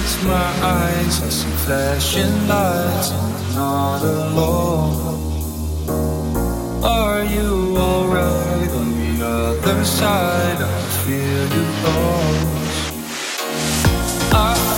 Relax my eyes, I see flashing lights, I'm not alone. Are you alright on the other side? I feel you close. I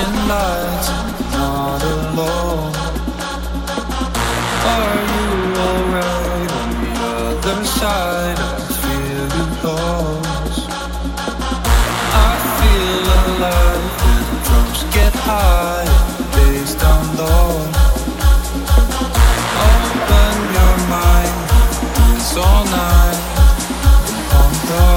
flashing lights, not alone. Are you alright on the other side? I feel you close. I feel alive when the drums get high, bass down low. Open your mind, it's all night. On the